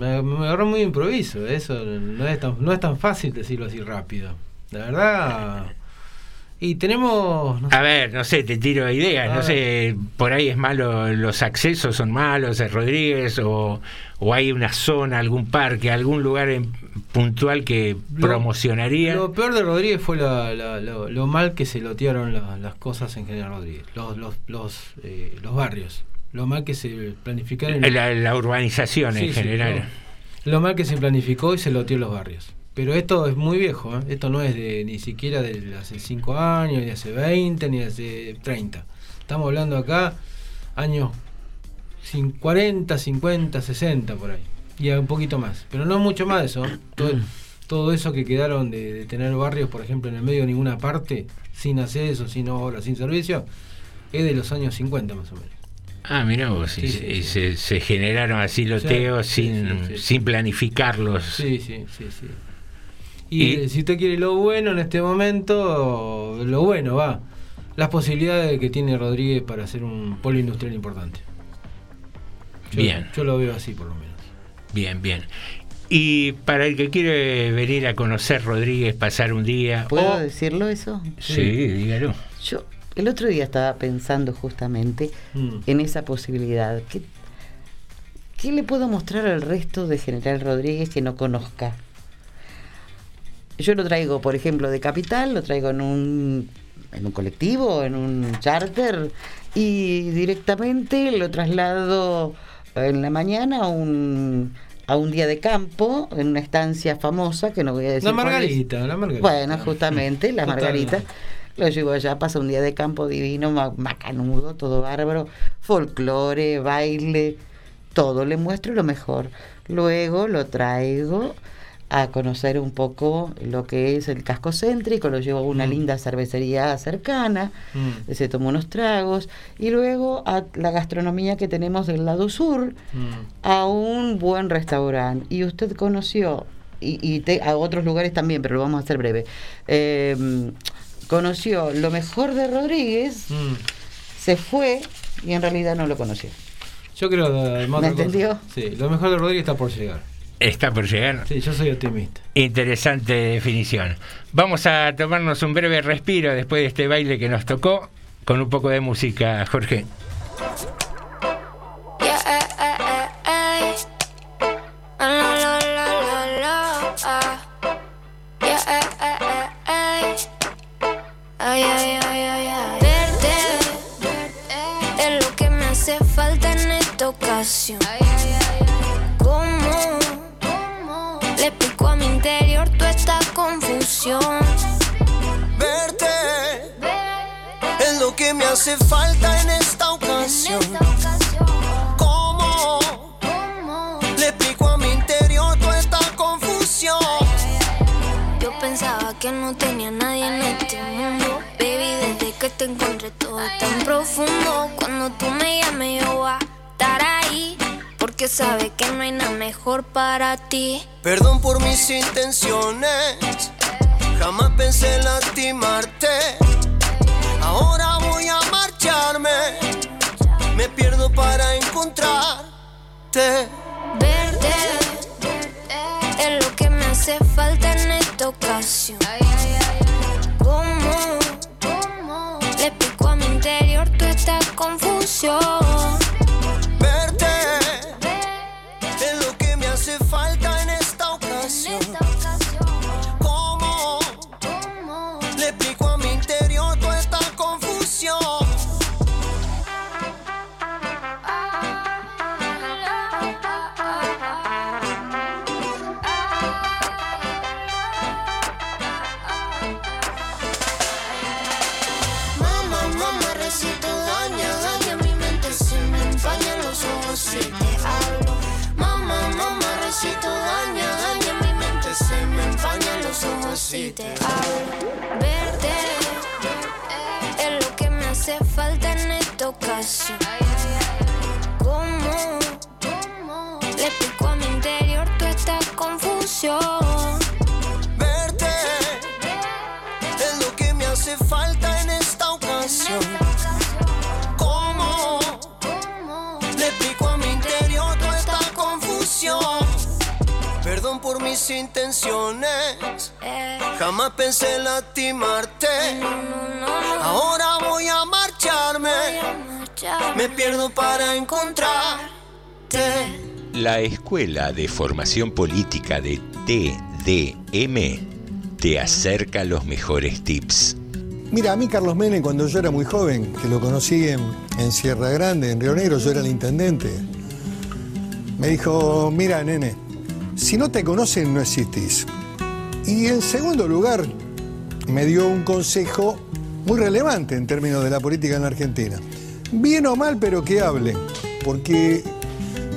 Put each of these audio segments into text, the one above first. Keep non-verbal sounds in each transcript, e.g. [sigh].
me, me agarró muy improviso. Eso no es, tan, no es tan fácil decirlo así rápido. La verdad. Y tenemos. A ver, no sé, te tiro ideas. A No sé, por ahí es malo, los accesos son malos, es Rodríguez, o, o hay una zona, algún parque, algún lugar en- puntual que Lo- promocionaría. Lo peor de Rodríguez fue la- la- lo, lo mal que se lotearon la- las cosas en General Rodríguez, los, los, los, eh, los barrios, lo mal que se planificaron. la, la urbanización Sí, en sí, general. no. Lo mal que se planificó y se loteó los barrios. Pero esto es muy viejo, ¿eh? esto no es de ni siquiera de hace 5 años, ni hace 20, ni hace 30. Estamos hablando acá años cin- 40, 50, 60 por ahí. Y un poquito más. Pero no mucho más de eso. ¿eh? Todo, todo eso que quedaron de, de tener barrios, por ejemplo, en el medio de ninguna parte, sin acceso, sin obra, sin servicio, es de los años 50 más o menos. Ah, mira vos, Sí, se- sí, y sí. Se, se generaron así loteos sin, sí, sí. sin planificarlos. Sí, sí, sí, sí. Y, Y- si usted quiere lo bueno en este momento, lo bueno va. Las posibilidades que tiene Rodríguez para hacer un polo industrial importante. Yo- Bien. Yo lo veo así por lo menos. Bien, bien. Y para el que quiere venir a conocer Rodríguez, pasar un día. ¿Puedo o- decirlo eso? Sí, dígalo. Yo el otro día estaba pensando justamente Mm. en esa posibilidad. ¿Qué, qué le puedo mostrar al resto de General Rodríguez que no conozca? Yo lo traigo, por ejemplo, de Capital, lo traigo en un, en un colectivo, en un charter, y directamente lo traslado en la mañana a un, a un día de campo, en una estancia famosa, que no voy a decir La. Margarita, la Margarita. Bueno, justamente, la. Margarita. Lo llevo allá, pasa un día de campo divino, ma- macanudo, todo bárbaro, folclore, baile, todo. Le muestro lo mejor. Luego lo traigo a conocer un poco lo que es el casco céntrico, lo llevo a una Mm. linda cervecería cercana, Mm, se toma unos tragos, y luego a la gastronomía que tenemos del lado sur, mm. a un buen restaurante y usted conoció y, y te- a otros lugares también pero lo vamos a hacer breve eh, conoció lo mejor de Rodríguez Mm. se fue y en realidad no lo conoció Yo creo además ¿Me entendió? Sí, lo mejor de Rodríguez está por llegar. Está por llegar. Sí, yo soy optimista. Interesante definición. Vamos a tomarnos un breve respiro después de este baile que nos tocó con un poco de música, Jorge. Yeah, que me hace falta en esta ocasión. ¿Cómo le explico a mi interior toda esta confusión? Yo pensaba que no tenía nadie en este mundo. Baby, desde que te encontré todo es tan profundo. Cuando tú me llames, yo voy a estar ahí. Porque sabes que no hay nada mejor para ti. Perdón por mis intenciones, jamás pensé en lastimarte. Ahora me pierdo para encontrarte. Verte es lo que me hace falta en esta ocasión. ¿Cómo le explico a mi interior toda esta confusión? Verte es lo que me hace falta en esta ocasión. ¿Cómo le explico a mi interior toda esta confusión? Verte es lo que me hace falta en esta ocasión. ¿Cómo le explico a mi interior toda esta confusión? Perdón por mis intenciones. Jamás pensé lastimarte. no, no, no. Ahora voy a marcharme. Voy a marchar. Me pierdo para encontrarte. La Escuela de Formación Política de TDM te acerca los mejores tips. Mira, a mí Carlos Menem, cuando yo era muy joven, que lo conocí en, en Sierra Grande, en Río Negro, yo era el intendente, me dijo, mira, nene, si no te conocen, no existís. Y en segundo lugar, me dio un consejo muy relevante en términos de la política en la Argentina. Bien o mal, pero que hable, porque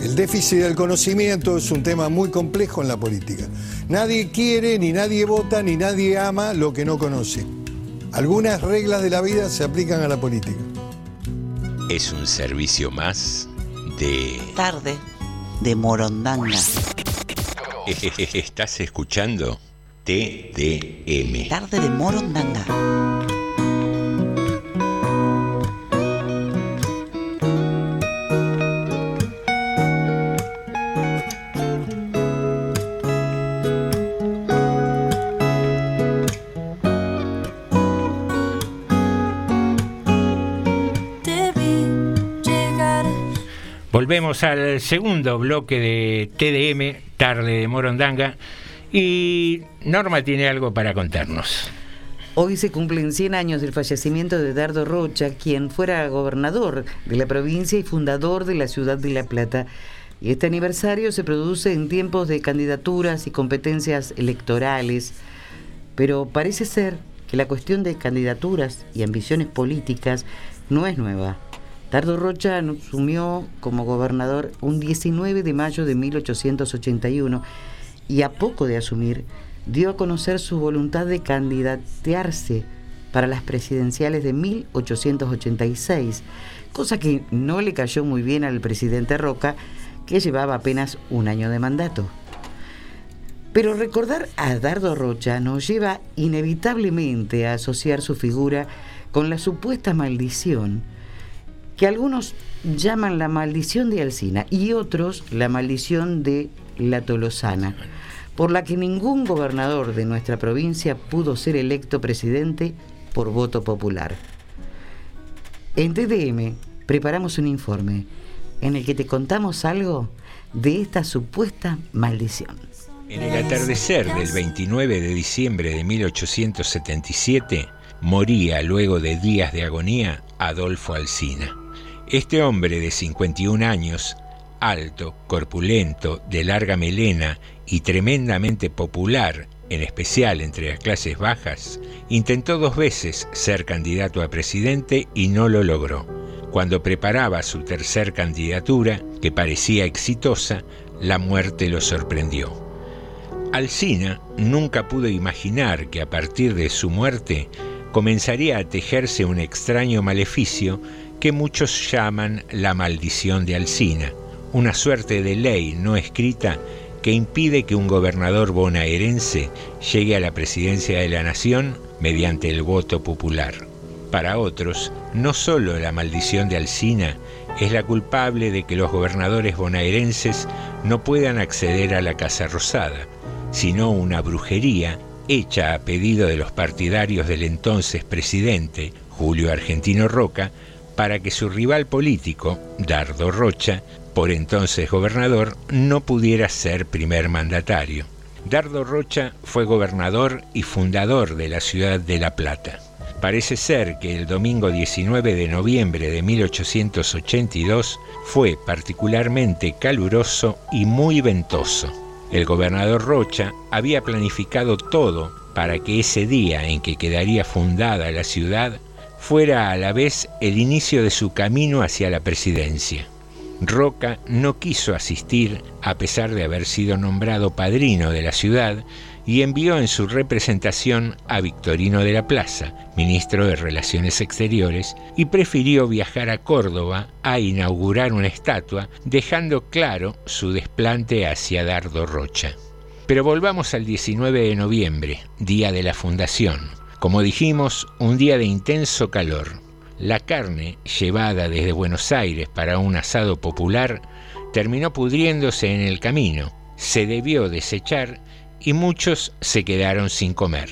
el déficit del conocimiento es un tema muy complejo en la política. Nadie quiere, ni nadie vota, ni nadie ama lo que no conoce. Algunas reglas de la vida se aplican a la política. Es un servicio más de... Tarde de Morondanga. [laughs] Estás escuchando TDM. Tarde de Morondanga. Volvemos al segundo bloque de TDM, Tarde de Morondanga, y Norma tiene algo para contarnos. Hoy se cumplen 100 años del fallecimiento de Dardo Rocha, quien fuera gobernador de la provincia y fundador de la ciudad de La Plata. Y este aniversario se produce en tiempos de candidaturas y competencias electorales, pero parece ser que la cuestión de candidaturas y ambiciones políticas no es nueva. Dardo Rocha asumió como gobernador un 19 de mayo de 1881 y a poco de asumir dio a conocer su voluntad de candidatearse para las presidenciales de 1886, cosa que no le cayó muy bien al presidente Roca, que llevaba apenas un año de mandato. Pero recordar a Dardo Rocha nos lleva inevitablemente a asociar su figura con la supuesta maldición que algunos llaman la maldición de Alsina y otros la maldición de la Tolosana, por la que ningún gobernador de nuestra provincia pudo ser electo presidente por voto popular. En TDM preparamos un informe en el que te contamos algo de esta supuesta maldición. En el atardecer del 29 de diciembre de 1877, moría luego de días de agonía Adolfo Alsina. Este hombre de 51 años, alto, corpulento, de larga melena y tremendamente popular, en especial entre las clases bajas, intentó dos veces ser candidato a presidente y no lo logró. Cuando preparaba su tercer candidatura, que parecía exitosa, la muerte lo sorprendió. Alsina nunca pudo imaginar que a partir de su muerte comenzaría a tejerse un extraño maleficio que muchos llaman la maldición de Alsina, una suerte de ley no escrita que impide que un gobernador bonaerense llegue a la presidencia de la nación mediante el voto popular. Para otros, no solo la maldición de Alsina es la culpable de que los gobernadores bonaerenses no puedan acceder a la Casa Rosada, sino una brujería hecha a pedido de los partidarios del entonces presidente, Julio Argentino Roca, para que su rival político, Dardo Rocha, por entonces gobernador, no pudiera ser primer mandatario. Dardo Rocha fue gobernador y fundador de la ciudad de La Plata. Parece ser que el domingo 19 de noviembre de 1882 fue particularmente caluroso y muy ventoso. El gobernador Rocha había planificado todo para que ese día en que quedaría fundada la ciudad fuera a la vez el inicio de su camino hacia la presidencia. Roca no quiso asistir a pesar de haber sido nombrado padrino de la ciudad y envió en su representación a Victorino de la Plaza, ministro de Relaciones Exteriores, y prefirió viajar a Córdoba a inaugurar una estatua, dejando claro su desplante hacia Dardo Rocha. Pero volvamos al 19 de noviembre, día de la fundación. Como dijimos, un día de intenso calor. La carne, llevada desde Buenos Aires para un asado popular, terminó pudriéndose en el camino se debió desechar y muchos se quedaron sin comer.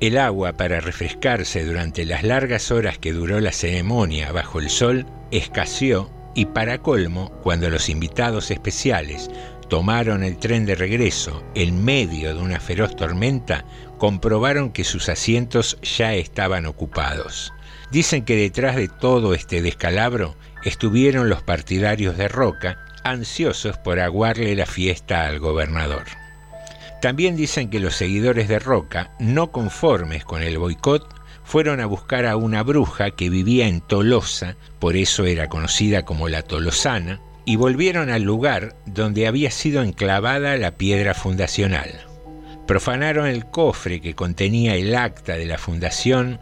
El agua para refrescarse durante las largas horas que duró la ceremonia bajo el sol escaseó y para colmo, cuando los invitados especiales tomaron el tren de regreso en medio de una feroz tormenta, comprobaron que sus asientos ya estaban ocupados. Dicen que detrás de todo este descalabro estuvieron los partidarios de Roca, ansiosos por aguarle la fiesta al gobernador. También dicen que los seguidores de Roca, no conformes con el boicot, fueron a buscar a una bruja que vivía en Tolosa, por eso era conocida como la Tolosana, y volvieron al lugar donde había sido enclavada la piedra fundacional. Profanaron el cofre que contenía el acta de la fundación,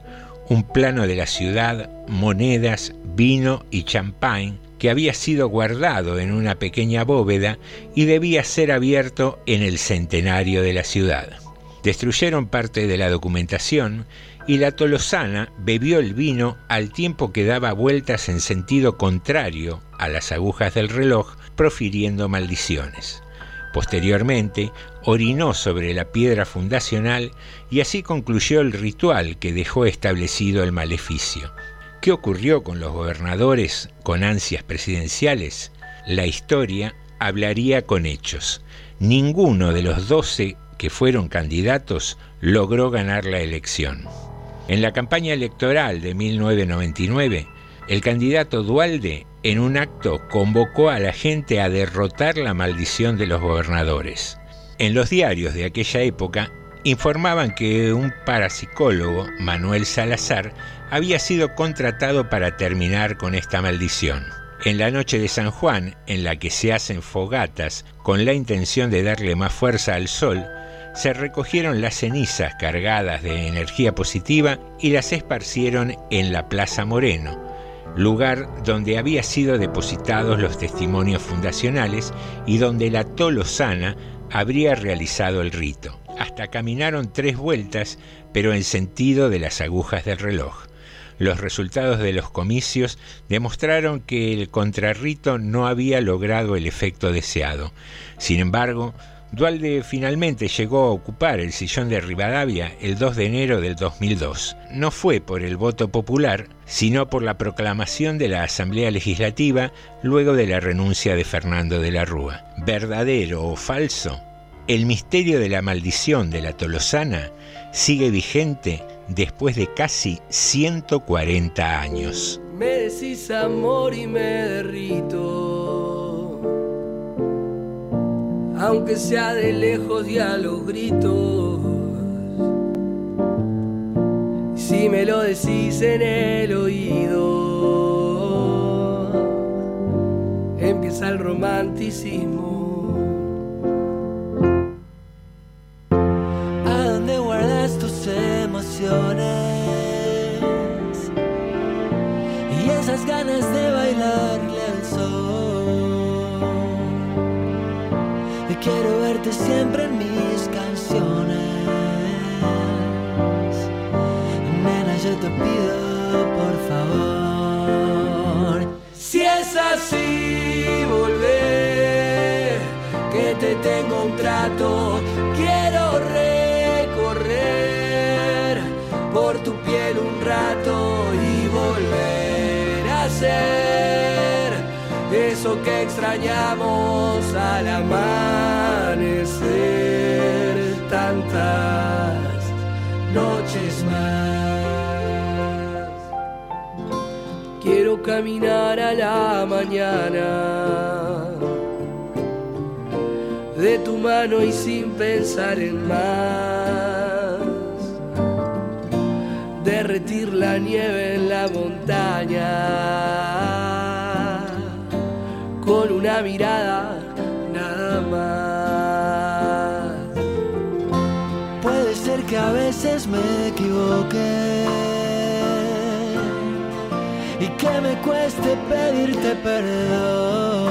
un plano de la ciudad, monedas, vino y champán que había sido guardado en una pequeña bóveda y debía ser abierto en el centenario de la ciudad. Destruyeron parte de la documentación y la tolosana bebió el vino al tiempo que daba vueltas en sentido contrario a las agujas del reloj, profiriendo maldiciones. Posteriormente, orinó sobre la piedra fundacional y así concluyó el ritual que dejó establecido el maleficio. ¿Qué ocurrió con los gobernadores con ansias presidenciales? La historia hablaría con hechos. Ninguno de los doce que fueron candidatos logró ganar la elección. En la campaña electoral de 1999, el candidato Dualde en un acto convocó a la gente a derrotar la maldición de los gobernadores. En los diarios de aquella época informaban que un parapsicólogo, Manuel Salazar, había sido contratado para terminar con esta maldición. En la noche de San Juan, en la que se hacen fogatas con la intención de darle más fuerza al sol, se recogieron las cenizas cargadas de energía positiva y las esparcieron en la Plaza Moreno, lugar donde habían sido depositados los testimonios fundacionales y donde la Tolosana habría realizado el rito. Hasta caminaron tres vueltas, pero en sentido de las agujas del reloj. Los resultados de los comicios demostraron que el contrarrito no había logrado el efecto deseado. Sin embargo, Dualde finalmente llegó a ocupar el sillón de Rivadavia el 2 de enero del 2002. No fue por el voto popular, sino por la proclamación de la Asamblea Legislativa luego de la renuncia de Fernando de la Rúa. ¿Verdadero o falso? El misterio de la maldición de la Tolosana sigue vigente después de casi 140 años. Me decís amor y me derrito aunque sea de lejos y a los gritos. Si me lo decís en el oído, empieza el romanticismo. ¿A dónde guardas tus emociones? Y esas ganas de bailarle al sol. quiero verte siempre te pido por favor. Si es así, volver, que te tengo un trato. Quiero recorrer por tu piel un rato y volver a ser eso que extrañamos al amanecer tantas noches Caminar a la mañana de tu mano y sin pensar en más. Derretir la nieve en la montaña con una mirada nada más. Puede ser que a veces me equivoque que me cueste pedirte perdón.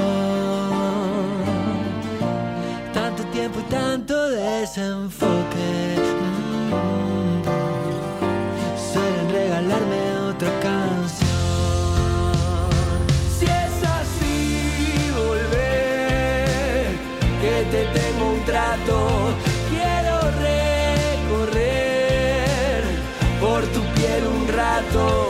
Tanto tiempo y tanto desenfoque. Suelen regalarme otra canción. Si es así, volver, que te tengo rato. Quiero recorrer por tu piel un rato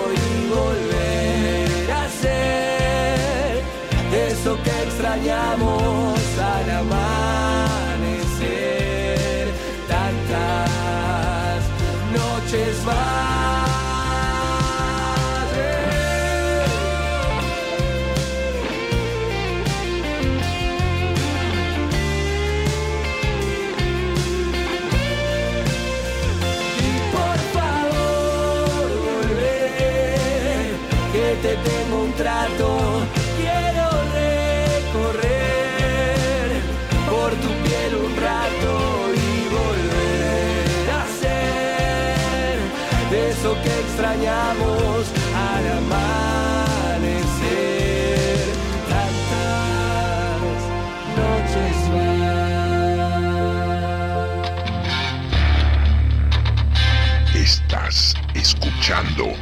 Estás escuchando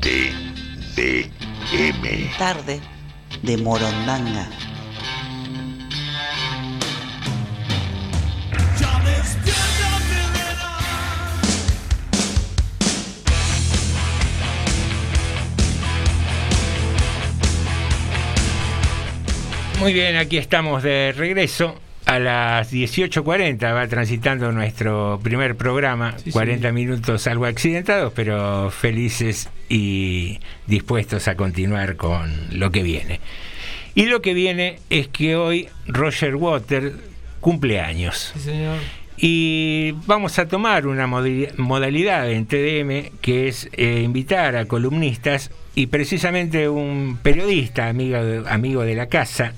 TDM. Tarde de Morondanga. Muy bien, aquí estamos de regreso. A las 18.40 va transitando nuestro primer programa, Sí, 40 minutos algo accidentados, pero felices y dispuestos a continuar con lo que viene. Y lo que viene es que hoy Roger Water cumple años. Sí, señor. Y vamos a tomar una modalidad en TDM que es eh, invitar a columnistas y precisamente un periodista, amigo de, amigo de la casa,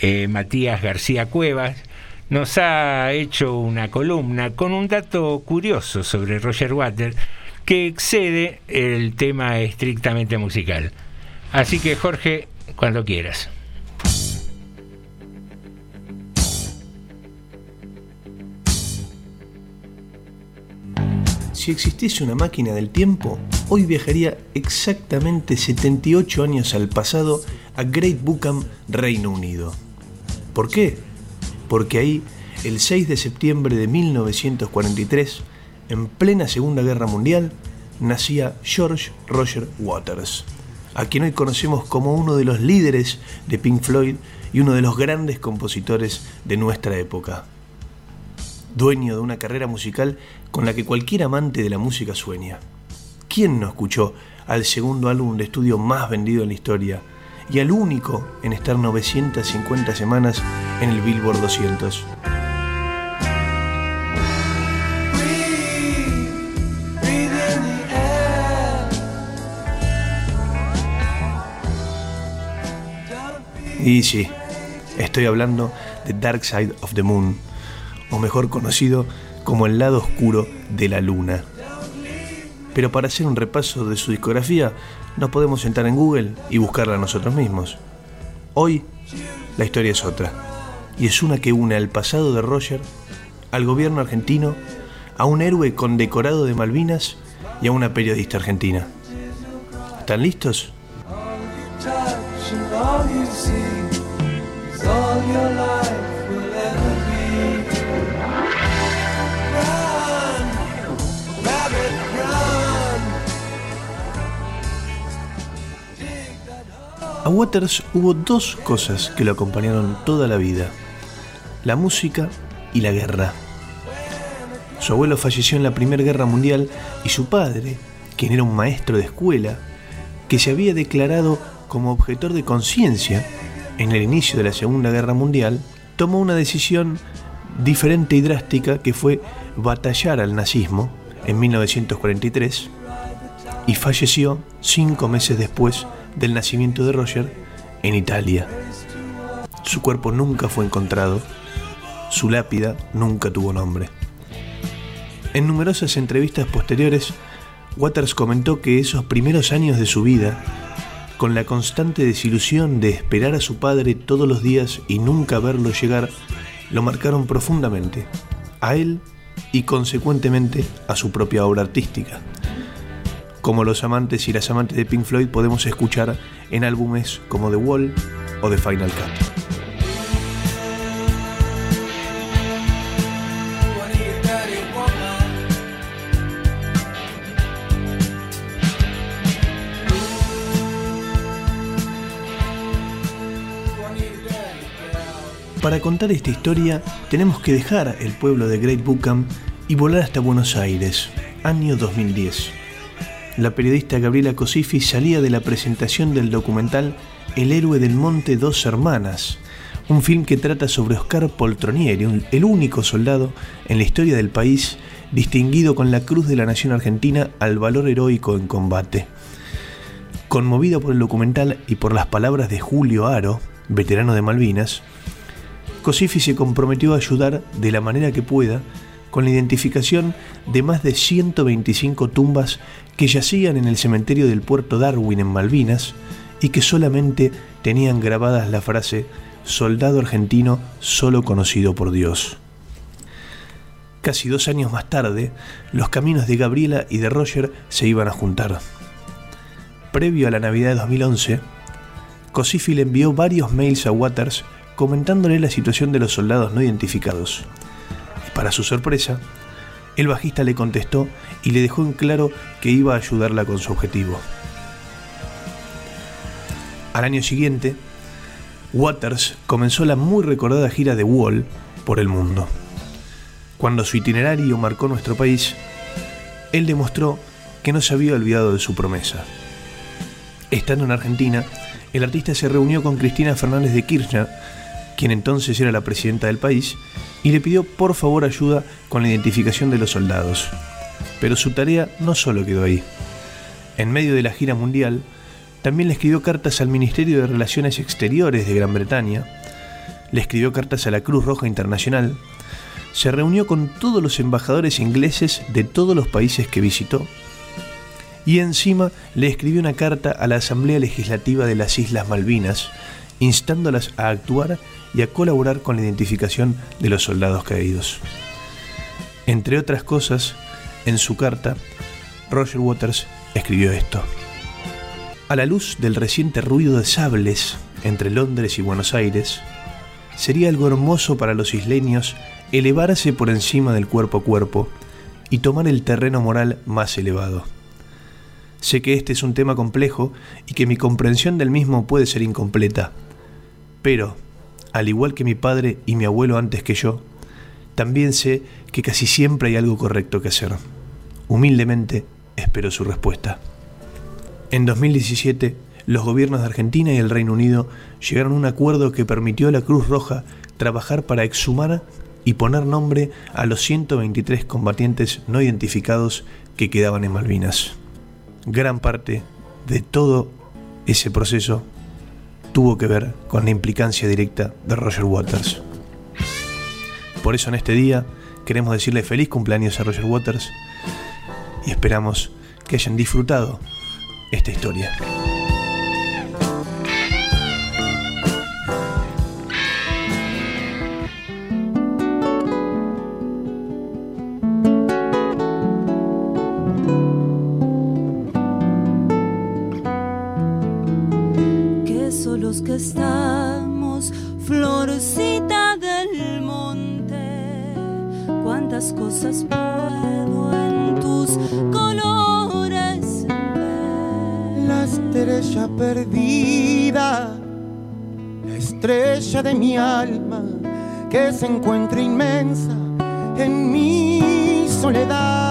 eh, Matías García Cuevas, nos ha hecho una columna con un dato curioso sobre Roger Water que excede el tema estrictamente musical. Así que Jorge, cuando quieras. Si existiese una máquina del tiempo, hoy viajaría exactamente 78 años al pasado a Great Bookham, Reino Unido. ¿Por qué? Porque ahí, el 6 de septiembre de 1943, en plena Segunda Guerra Mundial, nacía George Roger Waters, a quien hoy conocemos como uno de los líderes de Pink Floyd y uno de los grandes compositores de nuestra época dueño de una carrera musical con la que cualquier amante de la música sueña. ¿Quién no escuchó al segundo álbum de estudio más vendido en la historia y al único en estar 950 semanas en el Billboard 200? Y sí, estoy hablando de Dark Side of the Moon, o mejor conocido como el lado oscuro de la luna. Pero para hacer un repaso de su discografía, no podemos entrar en Google y buscarla nosotros mismos. Hoy, la historia es otra, y es una que une al pasado de Roger, al gobierno argentino, a un héroe condecorado de Malvinas y a una periodista argentina. ¿Están listos? A Waters hubo dos cosas que lo acompañaron toda la vida, la música y la guerra. Su abuelo falleció en la Primera Guerra Mundial y su padre, quien era un maestro de escuela, que se había declarado como objetor de conciencia en el inicio de la Segunda Guerra Mundial, tomó una decisión diferente y drástica que fue batallar al nazismo en 1943 y falleció cinco meses después del nacimiento de Roger en Italia. Su cuerpo nunca fue encontrado, su lápida nunca tuvo nombre. En numerosas entrevistas posteriores, Waters comentó que esos primeros años de su vida, con la constante desilusión de esperar a su padre todos los días y nunca verlo llegar, lo marcaron profundamente, a él y consecuentemente a su propia obra artística como los amantes y las amantes de Pink Floyd podemos escuchar en álbumes como The Wall o The Final Cut. Para contar esta historia tenemos que dejar el pueblo de Great Buckham y volar hasta Buenos Aires, año 2010. La periodista Gabriela Cosifi salía de la presentación del documental El héroe del monte Dos Hermanas, un film que trata sobre Oscar Poltronieri, el único soldado en la historia del país distinguido con la Cruz de la Nación Argentina al valor heroico en combate. Conmovido por el documental y por las palabras de Julio Aro, veterano de Malvinas, Cosifi se comprometió a ayudar de la manera que pueda con la identificación de más de 125 tumbas que yacían en el cementerio del puerto Darwin en Malvinas y que solamente tenían grabadas la frase Soldado argentino solo conocido por Dios. Casi dos años más tarde, los caminos de Gabriela y de Roger se iban a juntar. Previo a la Navidad de 2011, Cosifi le envió varios mails a Waters comentándole la situación de los soldados no identificados. Para su sorpresa, el bajista le contestó y le dejó en claro que iba a ayudarla con su objetivo. Al año siguiente, Waters comenzó la muy recordada gira de Wall por el mundo. Cuando su itinerario marcó nuestro país, él demostró que no se había olvidado de su promesa. Estando en Argentina, el artista se reunió con Cristina Fernández de Kirchner, quien entonces era la presidenta del país, y le pidió por favor ayuda con la identificación de los soldados. Pero su tarea no solo quedó ahí. En medio de la gira mundial, también le escribió cartas al Ministerio de Relaciones Exteriores de Gran Bretaña, le escribió cartas a la Cruz Roja Internacional, se reunió con todos los embajadores ingleses de todos los países que visitó, y encima le escribió una carta a la Asamblea Legislativa de las Islas Malvinas, instándolas a actuar y a colaborar con la identificación de los soldados caídos. Entre otras cosas, en su carta, Roger Waters escribió esto. A la luz del reciente ruido de sables entre Londres y Buenos Aires, sería algo hermoso para los isleños elevarse por encima del cuerpo a cuerpo y tomar el terreno moral más elevado. Sé que este es un tema complejo y que mi comprensión del mismo puede ser incompleta, pero, al igual que mi padre y mi abuelo antes que yo, también sé que casi siempre hay algo correcto que hacer. Humildemente espero su respuesta. En 2017, los gobiernos de Argentina y el Reino Unido llegaron a un acuerdo que permitió a la Cruz Roja trabajar para exhumar y poner nombre a los 123 combatientes no identificados que quedaban en Malvinas. Gran parte de todo ese proceso tuvo que ver con la implicancia directa de Roger Waters. Por eso en este día queremos decirle feliz cumpleaños a Roger Waters y esperamos que hayan disfrutado esta historia. Que estamos, florcita del monte, cuántas cosas puedo en tus colores La estrella perdida, la estrella de mi alma, que se encuentra inmensa en mi soledad.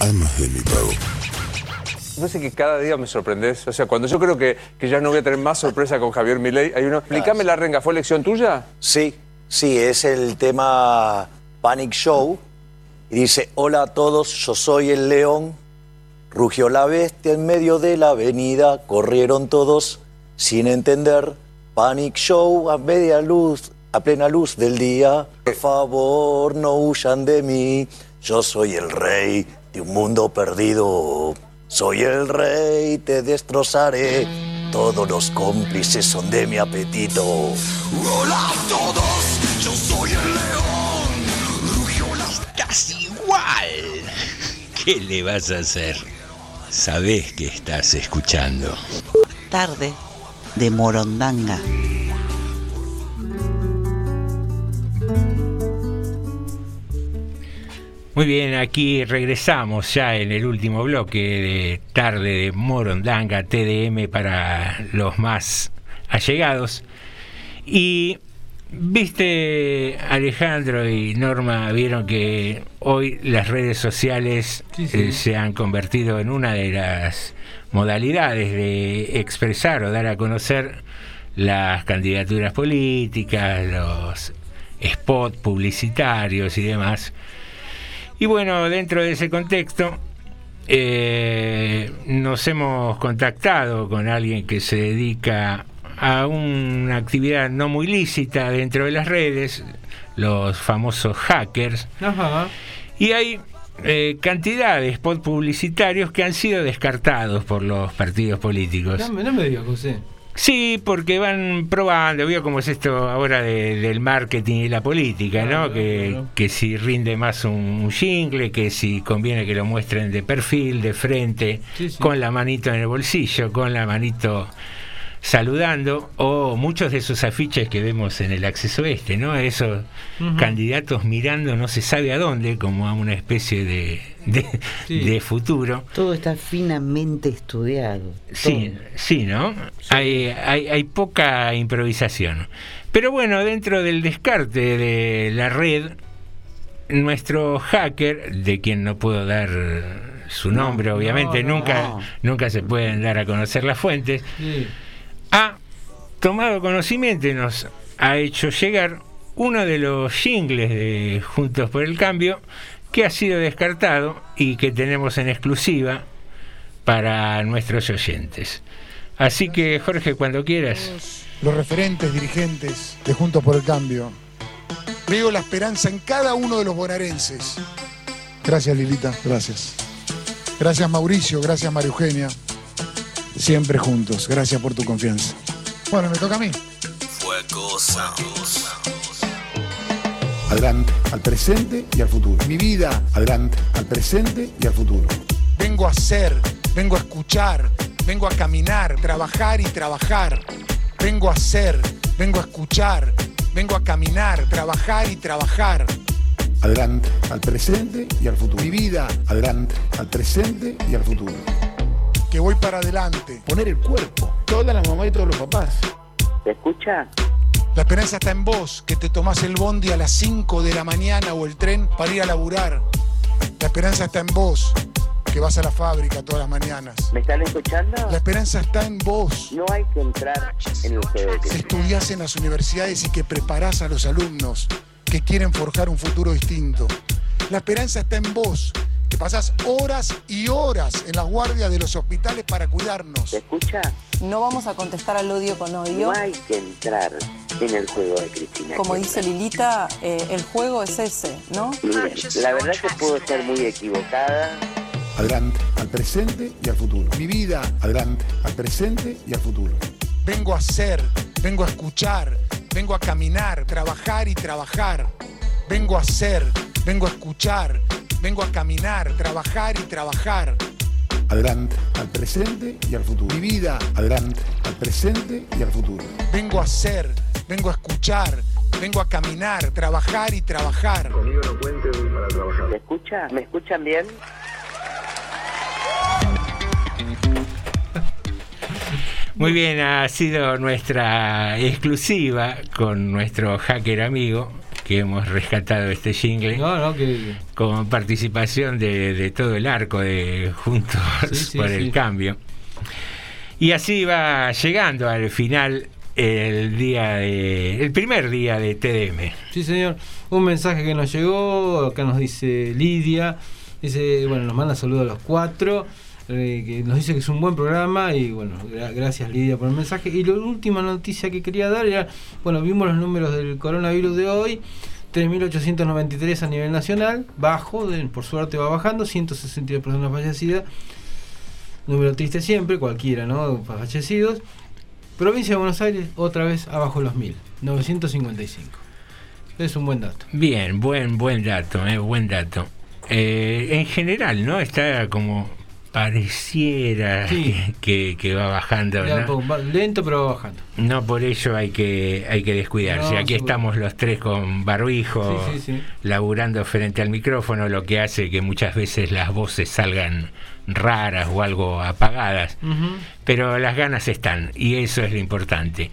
Almas de mi pago. Parece que cada día me sorprendes. O sea, cuando yo creo que, que ya no voy a tener más sorpresa con Javier Milei, hay uno. Explícame la renga, ¿fue elección tuya? Sí, sí, es el tema Panic Show. Y dice, hola a todos, yo soy el león. Rugió la bestia en medio de la avenida, corrieron todos sin entender. Panic Show a media luz, a plena luz del día. Por favor, no huyan de mí. Yo soy el rey de un mundo perdido. Soy el rey, te destrozaré. Todos los cómplices son de mi apetito. Hola a todos, yo soy el león. Rugió la... Casi igual. ¿Qué le vas a hacer? Sabés que estás escuchando. Tarde de Morondanga. Muy bien, aquí regresamos ya en el último bloque de tarde de Morondanga TDM para los más allegados. Y viste, Alejandro y Norma, vieron que hoy las redes sociales Sí, sí. eh, se han convertido en una de las modalidades de expresar o dar a conocer las candidaturas políticas, los spots publicitarios y demás. Y bueno, dentro de ese contexto, eh, nos hemos contactado con alguien que se dedica a una actividad no muy lícita dentro de las redes, los famosos hackers. Ajá. Y hay eh, cantidad de spots publicitarios que han sido descartados por los partidos políticos. No, me- no me digas, José. Sí, porque van probando, vio cómo es esto ahora de- del marketing y la política, ¿no? Que, que si rinde más un, un jingle, que si conviene que lo muestren de perfil, de frente, Sí, sí. con la manito en el bolsillo, con la manito saludando, o muchos de esos afiches que vemos en el acceso este, ¿no? Esos candidatos mirando no se sabe a dónde, como a una especie de, de, Sí. de futuro. Todo está finamente estudiado. Sí, sí, ¿no? Hay, hay, hay poca improvisación. Pero bueno, dentro del descarte de la red, nuestro hacker, de quien no puedo dar su No, nombre, obviamente, no, no. nunca, nunca se pueden dar a conocer las fuentes, Sí. Ha tomado conocimiento y nos ha hecho llegar uno de los jingles de Juntos por el Cambio que ha sido descartado y que tenemos en exclusiva para nuestros oyentes. Así que Jorge, cuando quieras. los referentes, dirigentes de Juntos por el Cambio. Veo la esperanza en cada uno de los bonaerenses. Gracias Lilita, gracias. Gracias Mauricio, gracias María Eugenia. Siempre juntos, gracias por tu confianza. Bueno, me toca a mí. Fuego. Adelante, al presente y al futuro. Mi vida, adelante, al presente y al futuro. Vengo a ser, vengo a escuchar, vengo a caminar, trabajar y trabajar. Vengo a ser, vengo a escuchar, vengo a caminar, trabajar y trabajar. Adelante, al presente y al futuro. Mi vida, adelante, al presente y al futuro. Que voy para adelante. Poner el cuerpo. Todas las mamás y todos los papás. ¿Se escucha? La esperanza está en vos, que te tomás el bondi a las 5 de la mañana o el tren para ir a laburar. La esperanza está en vos, que vas a la fábrica todas las mañanas. ¿Me están escuchando? La esperanza está en vos. No hay que entrar en el juego de que estudiás en las universidades y que preparás a los alumnos que quieren forjar un futuro distinto. La esperanza está en vos, que pasás horas y horas en las guardias de los hospitales para cuidarnos. ¿Se escucha? No vamos a contestar al odio con odio. No hay que entrar en el juego de Cristina. Como dice Lilita, eh, el juego es ese, ¿no? Miren, la verdad que puedo estar muy equivocada. Adelante, al presente y al futuro. Mi vida, adelante, al presente y al futuro. Vengo a ser, vengo a escuchar, vengo a caminar, trabajar y trabajar. Vengo a ser, vengo a escuchar, vengo a caminar, trabajar y trabajar. Adelante, al presente y al futuro. Mi vida, adelante, al presente y al futuro. Vengo a ser, vengo a escuchar, vengo a caminar, trabajar y trabajar. Conmigo no cuente para trabajar. ¿Me escucha? ¿Me escuchan bien? Muy bien, ha sido nuestra exclusiva con nuestro hacker amigo que hemos rescatado este jingle No, no, que. con participación de, de todo el arco de Juntos Sí, sí, por sí. el Cambio. Y así va llegando al final el día de, el primer día de TDM. Sí, señor. Un mensaje que nos llegó, acá nos dice Lidia. Dice, bueno, nos manda saludos a los cuatro. Eh, que nos dice que es un buen programa y bueno, gra- gracias Lidia por el mensaje. Y la última noticia que quería dar era, bueno, vimos los números del coronavirus de hoy, 3.893 a nivel nacional, bajo, por suerte va bajando, 162 personas fallecidas, número triste siempre, cualquiera, ¿no? Fallecidos. Provincia de Buenos Aires, otra vez abajo los 1.000, 955. Es un buen dato. Bien, buen buen dato, eh, buen dato. Eh, en general, ¿no? Está como pareciera Sí. que, que va bajando, Ya ¿no? lento, pero va bajando. No por ello hay que hay que descuidarse. No, Aquí seguro. estamos los tres con barbijo, Sí, sí, sí. laburando frente al micrófono, lo que hace que muchas veces las voces salgan raras o algo apagadas. Pero las ganas están y eso es lo importante.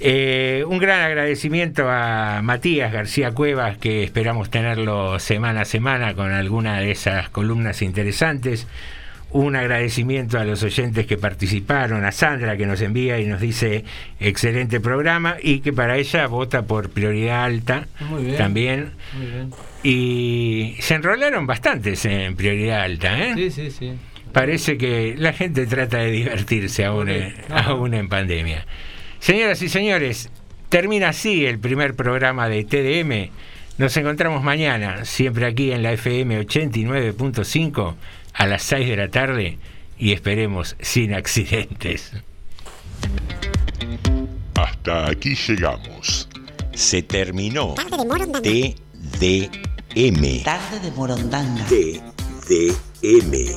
Eh, un gran agradecimiento a Matías García Cuevas, que esperamos tenerlo semana a semana con alguna de esas columnas interesantes. Un agradecimiento a los oyentes que participaron, a Sandra que nos envía y nos dice excelente programa y que para ella vota por prioridad alta Muy bien. también. Muy bien. Y se enrolaron bastantes en prioridad alta. ¿eh? Sí, sí, sí. Parece que la gente trata de divertirse aún en, aún en pandemia. Señoras y señores, termina así el primer programa de TDM. Nos encontramos mañana, siempre aquí en la FM 89.5 a las 6 de la tarde y esperemos sin accidentes. Hasta aquí llegamos. Se terminó TDM. Tarde de Morondanga. TDM.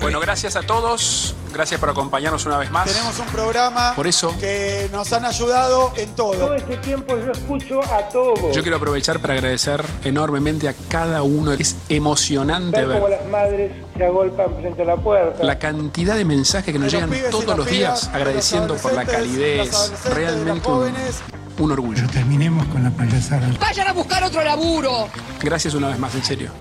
Bueno, gracias a todos. Gracias por acompañarnos una vez más. Tenemos un programa Por eso, que nos han ayudado en todo. Todo este tiempo yo escucho a todos. yo quiero aprovechar para agradecer enormemente a cada uno. Es emocionante Ver cómo ver las madres se agolpan frente a la puerta. la cantidad de mensajes que nos llegan todos los pibas, días agradeciendo por la calidez. Realmente un orgullo. terminemos con la payasada. Vayan a buscar otro laburo. Gracias una vez más, en serio.